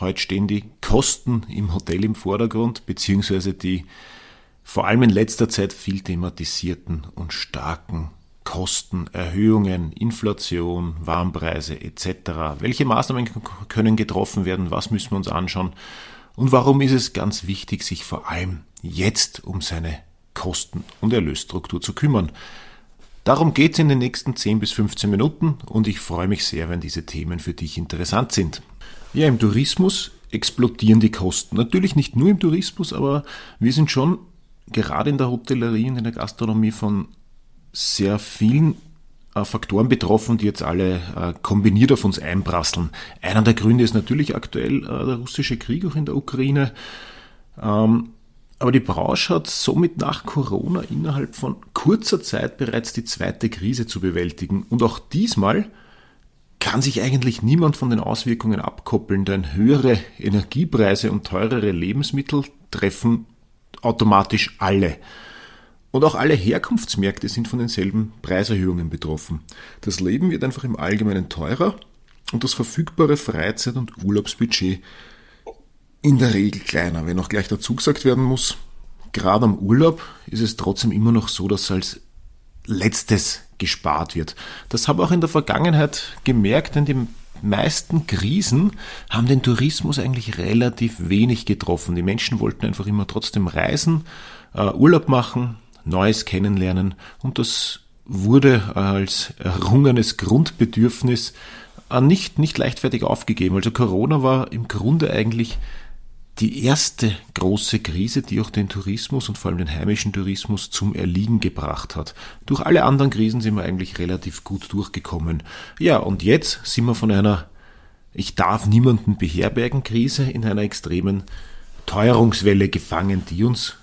Heute stehen die Kosten im Hotel im Vordergrund, beziehungsweise die vor allem in letzter Zeit viel thematisierten und starken Kosten, Erhöhungen, Inflation, Warmpreise etc. Welche Maßnahmen können getroffen werden? Was müssen wir uns anschauen? Und warum ist es ganz wichtig, sich vor allem jetzt um seine Kosten- und Erlösstruktur zu kümmern? Darum geht es in den nächsten 10 bis 15 Minuten und ich freue mich sehr, wenn diese Themen für dich interessant sind. Ja, im Tourismus explodieren die Kosten. Natürlich nicht nur im Tourismus, aber wir sind schon gerade in der Hotellerie und in der Gastronomie von sehr vielen äh, Faktoren betroffen, die jetzt alle äh, kombiniert auf uns einprasseln. Einer der Gründe ist natürlich aktuell äh, der russische Krieg auch in der Ukraine. Ähm, aber die Branche hat somit nach Corona innerhalb von kurzer Zeit bereits die zweite Krise zu bewältigen. Und auch diesmal kann sich eigentlich niemand von den Auswirkungen abkoppeln, denn höhere Energiepreise und teurere Lebensmittel treffen automatisch alle. Und auch alle Herkunftsmärkte sind von denselben Preiserhöhungen betroffen. Das Leben wird einfach im Allgemeinen teurer und das verfügbare Freizeit- und Urlaubsbudget in der Regel kleiner. Wenn auch gleich dazu gesagt werden muss, gerade am Urlaub ist es trotzdem immer noch so, dass als letztes gespart wird. Das habe ich auch in der Vergangenheit gemerkt, denn die meisten Krisen haben den Tourismus eigentlich relativ wenig getroffen. Die Menschen wollten einfach immer trotzdem reisen, uh, Urlaub machen, Neues kennenlernen und das wurde als errungenes Grundbedürfnis uh, nicht, nicht leichtfertig aufgegeben. Also Corona war im Grunde eigentlich die erste große Krise, die auch den Tourismus und vor allem den heimischen Tourismus zum Erliegen gebracht hat. Durch alle anderen Krisen sind wir eigentlich relativ gut durchgekommen. Ja, und jetzt sind wir von einer Ich darf niemanden beherbergen Krise in einer extremen Teuerungswelle gefangen, die uns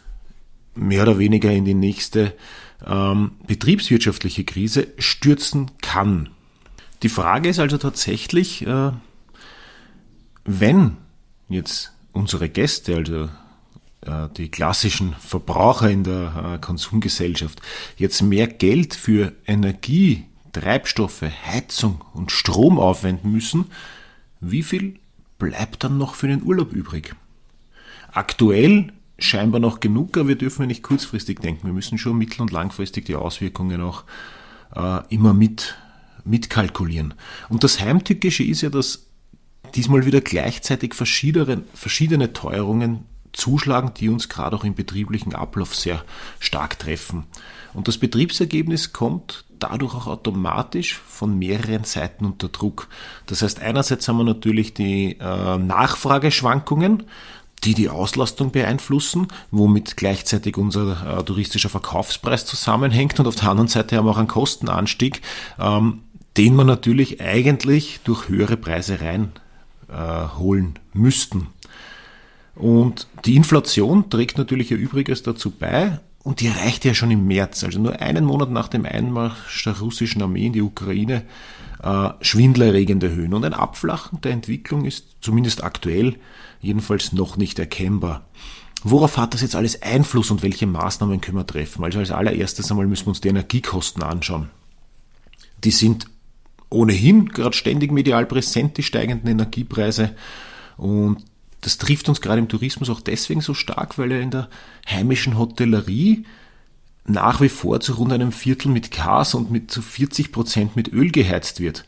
mehr oder weniger in die nächste ähm, betriebswirtschaftliche Krise stürzen kann. Die Frage ist also tatsächlich, äh, wenn jetzt unsere Gäste, also äh, die klassischen Verbraucher in der äh, Konsumgesellschaft, jetzt mehr Geld für Energie, Treibstoffe, Heizung und Strom aufwenden müssen, wie viel bleibt dann noch für den Urlaub übrig? Aktuell scheinbar noch genug, aber wir dürfen ja nicht kurzfristig denken. Wir müssen schon mittel- und langfristig die Auswirkungen auch äh, immer mit mitkalkulieren. Und das Heimtückische ist ja, dass diesmal wieder gleichzeitig verschiedene, verschiedene Teuerungen zuschlagen, die uns gerade auch im betrieblichen Ablauf sehr stark treffen. Und das Betriebsergebnis kommt dadurch auch automatisch von mehreren Seiten unter Druck. Das heißt, einerseits haben wir natürlich die äh, Nachfrageschwankungen, die die Auslastung beeinflussen, womit gleichzeitig unser äh, touristischer Verkaufspreis zusammenhängt und auf der anderen Seite haben wir auch einen Kostenanstieg, ähm, den man natürlich eigentlich durch höhere Preise rein äh, holen müssten. Und die Inflation trägt natürlich ihr Übriges dazu bei und die erreichte ja schon im März, also nur einen Monat nach dem Einmarsch der russischen Armee in die Ukraine, äh, schwindelerregende Höhen. Und ein Abflachen der Entwicklung ist zumindest aktuell jedenfalls noch nicht erkennbar. Worauf hat das jetzt alles Einfluss und welche Maßnahmen können wir treffen? Also als allererstes einmal müssen wir uns die Energiekosten anschauen. Die sind ohnehin gerade ständig medial präsent, die steigenden Energiepreise. Und das trifft uns gerade im Tourismus auch deswegen so stark, weil er in der heimischen Hotellerie nach wie vor zu rund einem Viertel mit Gas und mit zu 40 Prozent mit Öl geheizt wird.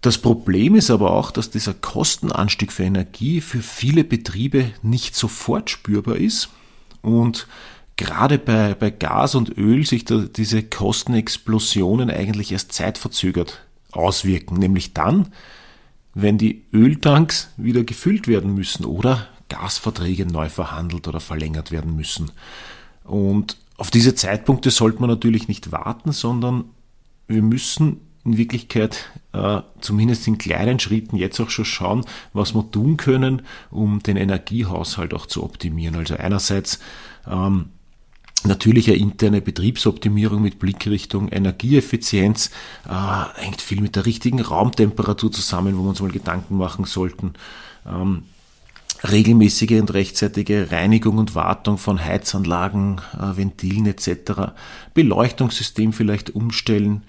Das Problem ist aber auch, dass dieser Kostenanstieg für Energie für viele Betriebe nicht sofort spürbar ist und gerade bei, bei Gas und Öl sich da diese Kostenexplosionen eigentlich erst zeitverzögert auswirken, nämlich dann, wenn die Öltanks wieder gefüllt werden müssen oder Gasverträge neu verhandelt oder verlängert werden müssen. Und auf diese Zeitpunkte sollte man natürlich nicht warten, sondern wir müssen in Wirklichkeit äh, zumindest in kleinen Schritten jetzt auch schon schauen, was wir tun können, um den Energiehaushalt auch zu optimieren. Also einerseits ähm, Natürlich eine interne Betriebsoptimierung mit Blickrichtung Energieeffizienz äh, hängt viel mit der richtigen Raumtemperatur zusammen, wo wir uns mal Gedanken machen sollten. Ähm, regelmäßige und rechtzeitige Reinigung und Wartung von Heizanlagen, äh, Ventilen etc. Beleuchtungssystem vielleicht umstellen.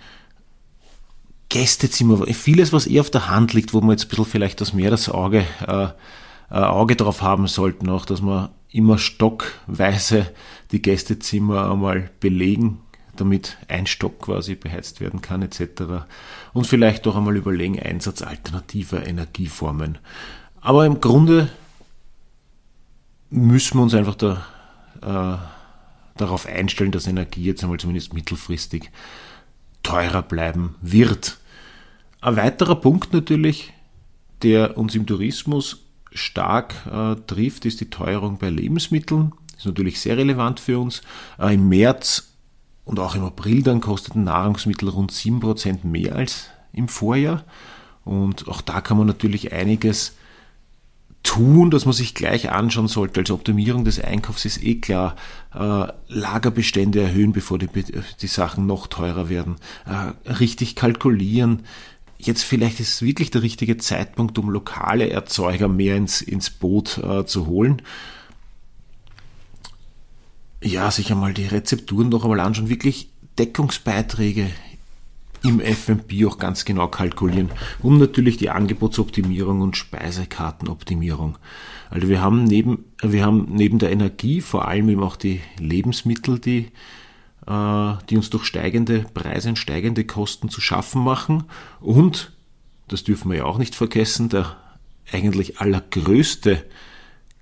Gästezimmer, vieles, was eher auf der Hand liegt, wo man jetzt ein bisschen vielleicht das mehr das Auge, äh, äh, Auge drauf haben sollten, auch, dass man immer stockweise die Gästezimmer einmal belegen, damit ein Stock quasi beheizt werden kann etc. Und vielleicht auch einmal überlegen Einsatz alternativer Energieformen. Aber im Grunde müssen wir uns einfach da, äh, darauf einstellen, dass Energie jetzt einmal zumindest mittelfristig teurer bleiben wird. Ein weiterer Punkt natürlich, der uns im Tourismus stark äh, trifft, ist die Teuerung bei Lebensmitteln. Ist natürlich sehr relevant für uns. Äh, Im März und auch im April dann kosteten Nahrungsmittel rund 7% mehr als im Vorjahr. Und auch da kann man natürlich einiges tun, dass man sich gleich anschauen sollte. Also Optimierung des Einkaufs ist eh klar. Äh, Lagerbestände erhöhen, bevor die, die Sachen noch teurer werden. Äh, richtig kalkulieren. Jetzt vielleicht ist wirklich der richtige Zeitpunkt, um lokale Erzeuger mehr ins, ins Boot äh, zu holen. Ja, sich einmal die Rezepturen noch einmal anschauen. Wirklich Deckungsbeiträge im FMP auch ganz genau kalkulieren und natürlich die Angebotsoptimierung und Speisekartenoptimierung. Also wir haben neben, wir haben neben der Energie vor allem eben auch die Lebensmittel, die, äh, die uns durch steigende Preise und steigende Kosten zu schaffen machen und, das dürfen wir ja auch nicht vergessen, der eigentlich allergrößte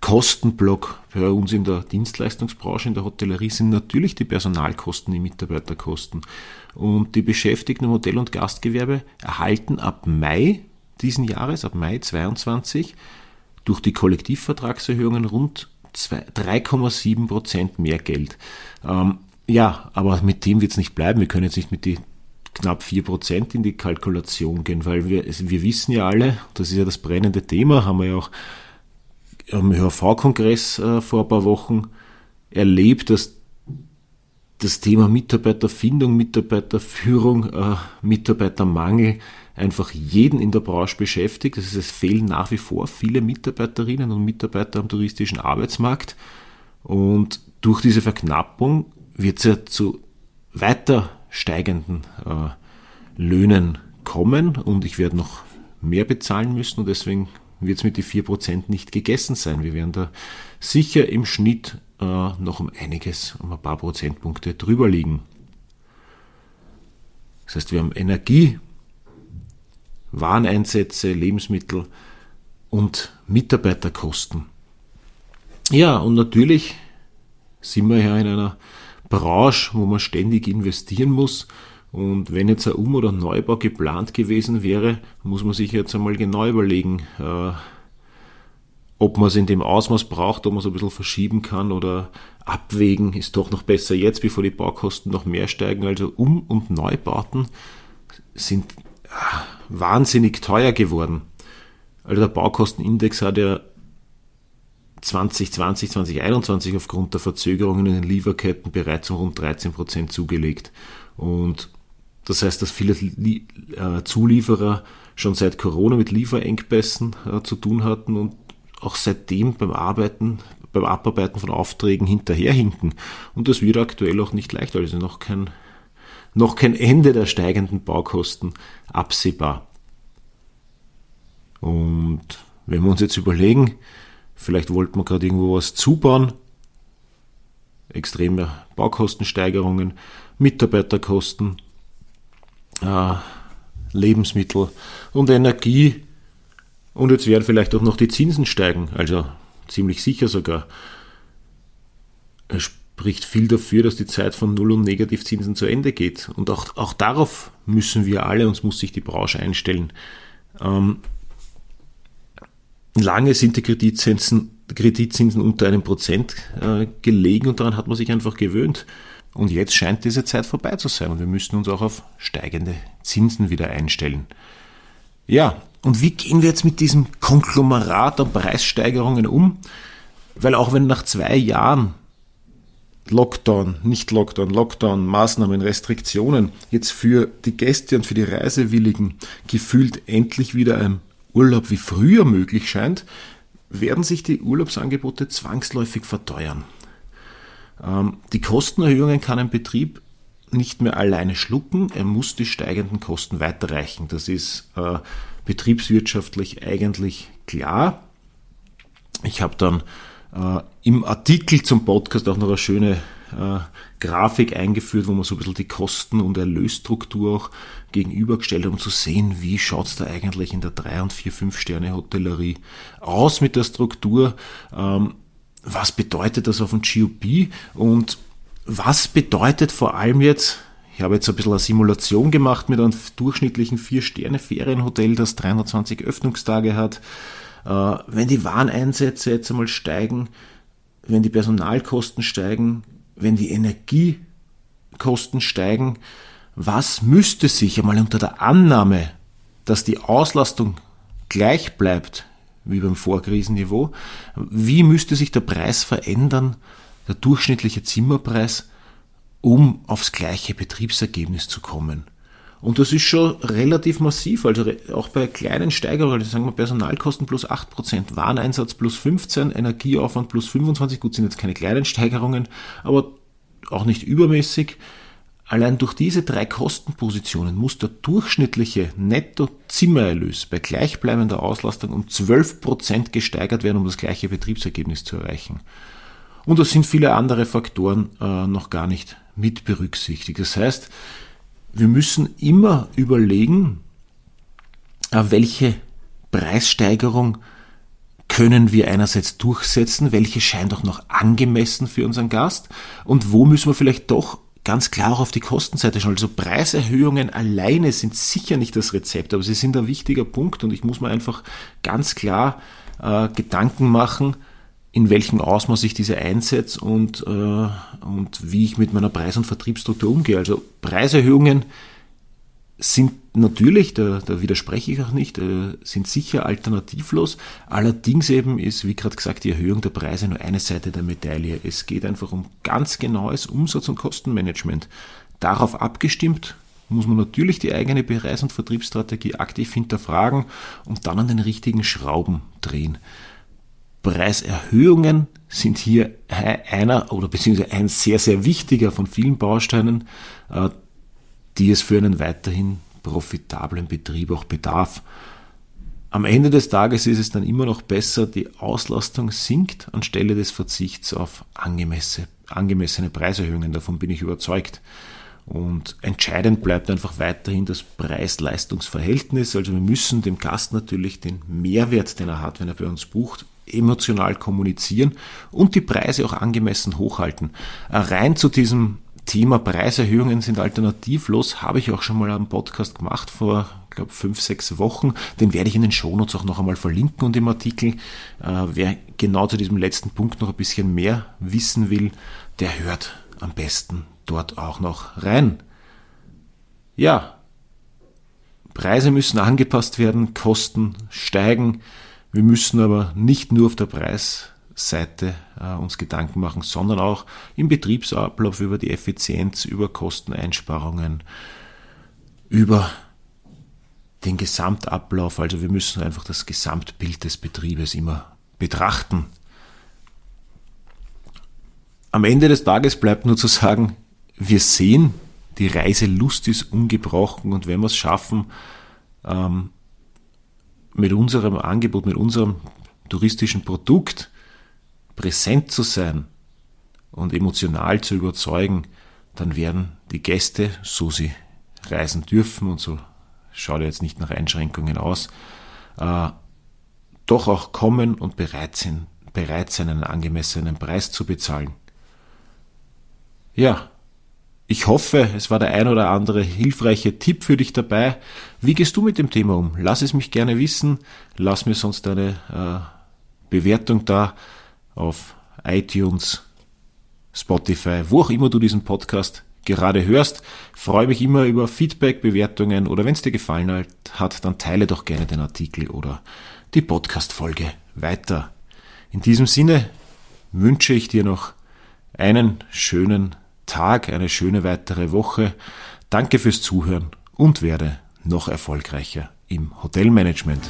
Kostenblock bei uns in der Dienstleistungsbranche, in der Hotellerie sind natürlich die Personalkosten, die Mitarbeiterkosten. Und die Beschäftigten im Hotel- und Gastgewerbe erhalten ab Mai diesen Jahres, ab Mai 22, durch die Kollektivvertragserhöhungen rund 3,7 Prozent mehr Geld. Ähm, ja, aber mit dem wird es nicht bleiben. Wir können jetzt nicht mit die knapp 4 Prozent in die Kalkulation gehen, weil wir, wir wissen ja alle, das ist ja das brennende Thema, haben wir ja auch am HV-Kongress äh, vor ein paar Wochen erlebt, dass das Thema Mitarbeiterfindung, Mitarbeiterführung, äh, Mitarbeitermangel einfach jeden in der Branche beschäftigt. Das es fehlen nach wie vor viele Mitarbeiterinnen und Mitarbeiter am touristischen Arbeitsmarkt. Und durch diese Verknappung wird es ja zu weiter steigenden äh, Löhnen kommen und ich werde noch mehr bezahlen müssen und deswegen wird es mit den 4% nicht gegessen sein. Wir werden da sicher im Schnitt äh, noch um einiges, um ein paar Prozentpunkte drüber liegen. Das heißt, wir haben Energie, Wareneinsätze, Lebensmittel und Mitarbeiterkosten. Ja, und natürlich sind wir ja in einer Branche, wo man ständig investieren muss und wenn jetzt ein Um- oder Neubau geplant gewesen wäre, muss man sich jetzt einmal genau überlegen, äh, ob man es in dem Ausmaß braucht, ob man es ein bisschen verschieben kann oder abwägen, ist doch noch besser jetzt, bevor die Baukosten noch mehr steigen. Also Um- und Neubauten sind äh, wahnsinnig teuer geworden. Also der Baukostenindex hat ja 2020, 2021 aufgrund der Verzögerungen in den Lieferketten bereits um rund 13 Prozent zugelegt. Und das heißt, dass viele äh, Zulieferer schon seit Corona mit Lieferengpässen äh, zu tun hatten und auch seitdem beim Arbeiten, beim Abarbeiten von Aufträgen hinterherhinken. Und das wird aktuell auch nicht leicht, also noch kein, noch kein Ende der steigenden Baukosten absehbar. Und wenn wir uns jetzt überlegen, vielleicht wollten wir gerade irgendwo was zubauen, extreme Baukostensteigerungen, Mitarbeiterkosten, äh, Lebensmittel und Energie. Und jetzt werden vielleicht auch noch die Zinsen steigen, also ziemlich sicher sogar. Es spricht viel dafür, dass die Zeit von Null- und Negativzinsen zu Ende geht. Und auch, auch darauf müssen wir alle, uns muss sich die Branche einstellen. Ähm, lange sind die Kreditzinsen, Kreditzinsen unter einem Prozent äh, gelegen und daran hat man sich einfach gewöhnt. Und jetzt scheint diese Zeit vorbei zu sein und wir müssen uns auch auf steigende Zinsen wieder einstellen. Ja, und wie gehen wir jetzt mit diesem Konglomerat an Preissteigerungen um? Weil auch wenn nach zwei Jahren Lockdown, nicht Lockdown, Lockdown, Maßnahmen, Restriktionen jetzt für die Gäste und für die Reisewilligen gefühlt endlich wieder ein Urlaub wie früher möglich scheint, werden sich die Urlaubsangebote zwangsläufig verteuern. Ähm, die Kostenerhöhungen kann ein Betrieb nicht mehr alleine schlucken, er muss die steigenden Kosten weiterreichen. Das ist äh, betriebswirtschaftlich eigentlich klar. Ich habe dann äh, im Artikel zum Podcast auch noch eine schöne äh, Grafik eingeführt, wo man so ein bisschen die Kosten- und Erlösstruktur auch gegenübergestellt hat, um zu sehen, wie schaut es da eigentlich in der 3- und 4-, 5-Sterne-Hotellerie aus mit der Struktur. Ähm, was bedeutet das auf dem GOP und was bedeutet vor allem jetzt, ich habe jetzt ein bisschen eine Simulation gemacht mit einem durchschnittlichen 4-Sterne-Ferienhotel, das 320 Öffnungstage hat. Äh, wenn die Wareneinsätze jetzt einmal steigen, wenn die Personalkosten steigen, wenn die Energiekosten steigen, was müsste sich einmal unter der Annahme, dass die Auslastung gleich bleibt wie beim Vorkrisenniveau, wie müsste sich der Preis verändern, der durchschnittliche Zimmerpreis, um aufs gleiche Betriebsergebnis zu kommen? Und das ist schon relativ massiv, also auch bei kleinen Steigerungen, also sagen wir Personalkosten plus 8%, Wareneinsatz plus 15%, Energieaufwand plus 25%, gut, sind jetzt keine kleinen Steigerungen, aber auch nicht übermäßig. Allein durch diese drei Kostenpositionen muss der durchschnittliche Netto-Zimmererlös bei gleichbleibender Auslastung um 12% gesteigert werden, um das gleiche Betriebsergebnis zu erreichen. Und da sind viele andere Faktoren äh, noch gar nicht mit berücksichtigt. Das heißt, wir müssen immer überlegen, äh, welche Preissteigerung können wir einerseits durchsetzen, welche scheint auch noch angemessen für unseren Gast und wo müssen wir vielleicht doch ganz klar auch auf die Kostenseite schauen. Also Preiserhöhungen alleine sind sicher nicht das Rezept, aber sie sind ein wichtiger Punkt und ich muss mir einfach ganz klar äh, Gedanken machen, in welchem Ausmaß ich diese einsetze und, äh, und wie ich mit meiner Preis- und Vertriebsstruktur umgehe. Also Preiserhöhungen sind natürlich, da, da widerspreche ich auch nicht, äh, sind sicher alternativlos. Allerdings eben ist, wie gerade gesagt, die Erhöhung der Preise nur eine Seite der Medaille. Es geht einfach um ganz genaues Umsatz- und Kostenmanagement. Darauf abgestimmt muss man natürlich die eigene Preis- und Vertriebsstrategie aktiv hinterfragen und dann an den richtigen Schrauben drehen. Preiserhöhungen sind hier einer oder beziehungsweise ein sehr, sehr wichtiger von vielen Bausteinen, äh, die es für einen weiterhin profitablen Betrieb auch bedarf. Am Ende des Tages ist es dann immer noch besser, die Auslastung sinkt anstelle des Verzichts auf angemessene, Preiserhöhungen. Davon bin ich überzeugt. Und entscheidend bleibt einfach weiterhin das Preis-Leistungs-Verhältnis. Also wir müssen dem Gast natürlich den Mehrwert, den er hat, wenn er bei uns bucht, emotional kommunizieren und die Preise auch angemessen hochhalten. Rein zu diesem Thema Preiserhöhungen sind alternativlos, habe ich auch schon mal einen Podcast gemacht vor, glaube fünf, sechs Wochen. Den werde ich in den Shownotes auch noch einmal verlinken und im Artikel. Äh, wer genau zu diesem letzten Punkt noch ein bisschen mehr wissen will, der hört am besten dort auch noch rein. Ja, Preise müssen angepasst werden, Kosten steigen. Wir müssen aber nicht nur auf der Preisseite äh, uns Gedanken machen, sondern auch im Betriebsablauf über die Effizienz, über Kosteneinsparungen, über den Gesamtablauf. Also wir müssen einfach das Gesamtbild des Betriebes immer betrachten. Am Ende des Tages bleibt nur zu sagen, wir sehen, die Reiselust ist ungebrochen und wenn wir es schaffen, ähm, mit unserem Angebot, mit unserem touristischen Produkt präsent zu sein und emotional zu überzeugen, dann werden die Gäste, so sie reisen dürfen und so schaut jetzt nicht nach Einschränkungen aus, äh, doch auch kommen und bereit sind, bereit sein, einen angemessenen Preis zu bezahlen. Ja, ich hoffe, es war der ein oder andere hilfreiche Tipp für dich dabei. Wie gehst du mit dem Thema um? Lass es mich gerne wissen. Lass mir sonst eine äh, Bewertung da auf iTunes, Spotify, wo auch immer du diesen Podcast gerade hörst. Freue mich immer über Feedback, Bewertungen oder wenn es dir gefallen hat, dann teile doch gerne den Artikel oder die Podcast-Folge weiter. In diesem Sinne wünsche ich dir noch einen schönen Tag, eine schöne weitere Woche. Danke fürs Zuhören und werde noch erfolgreicher im Hotelmanagement.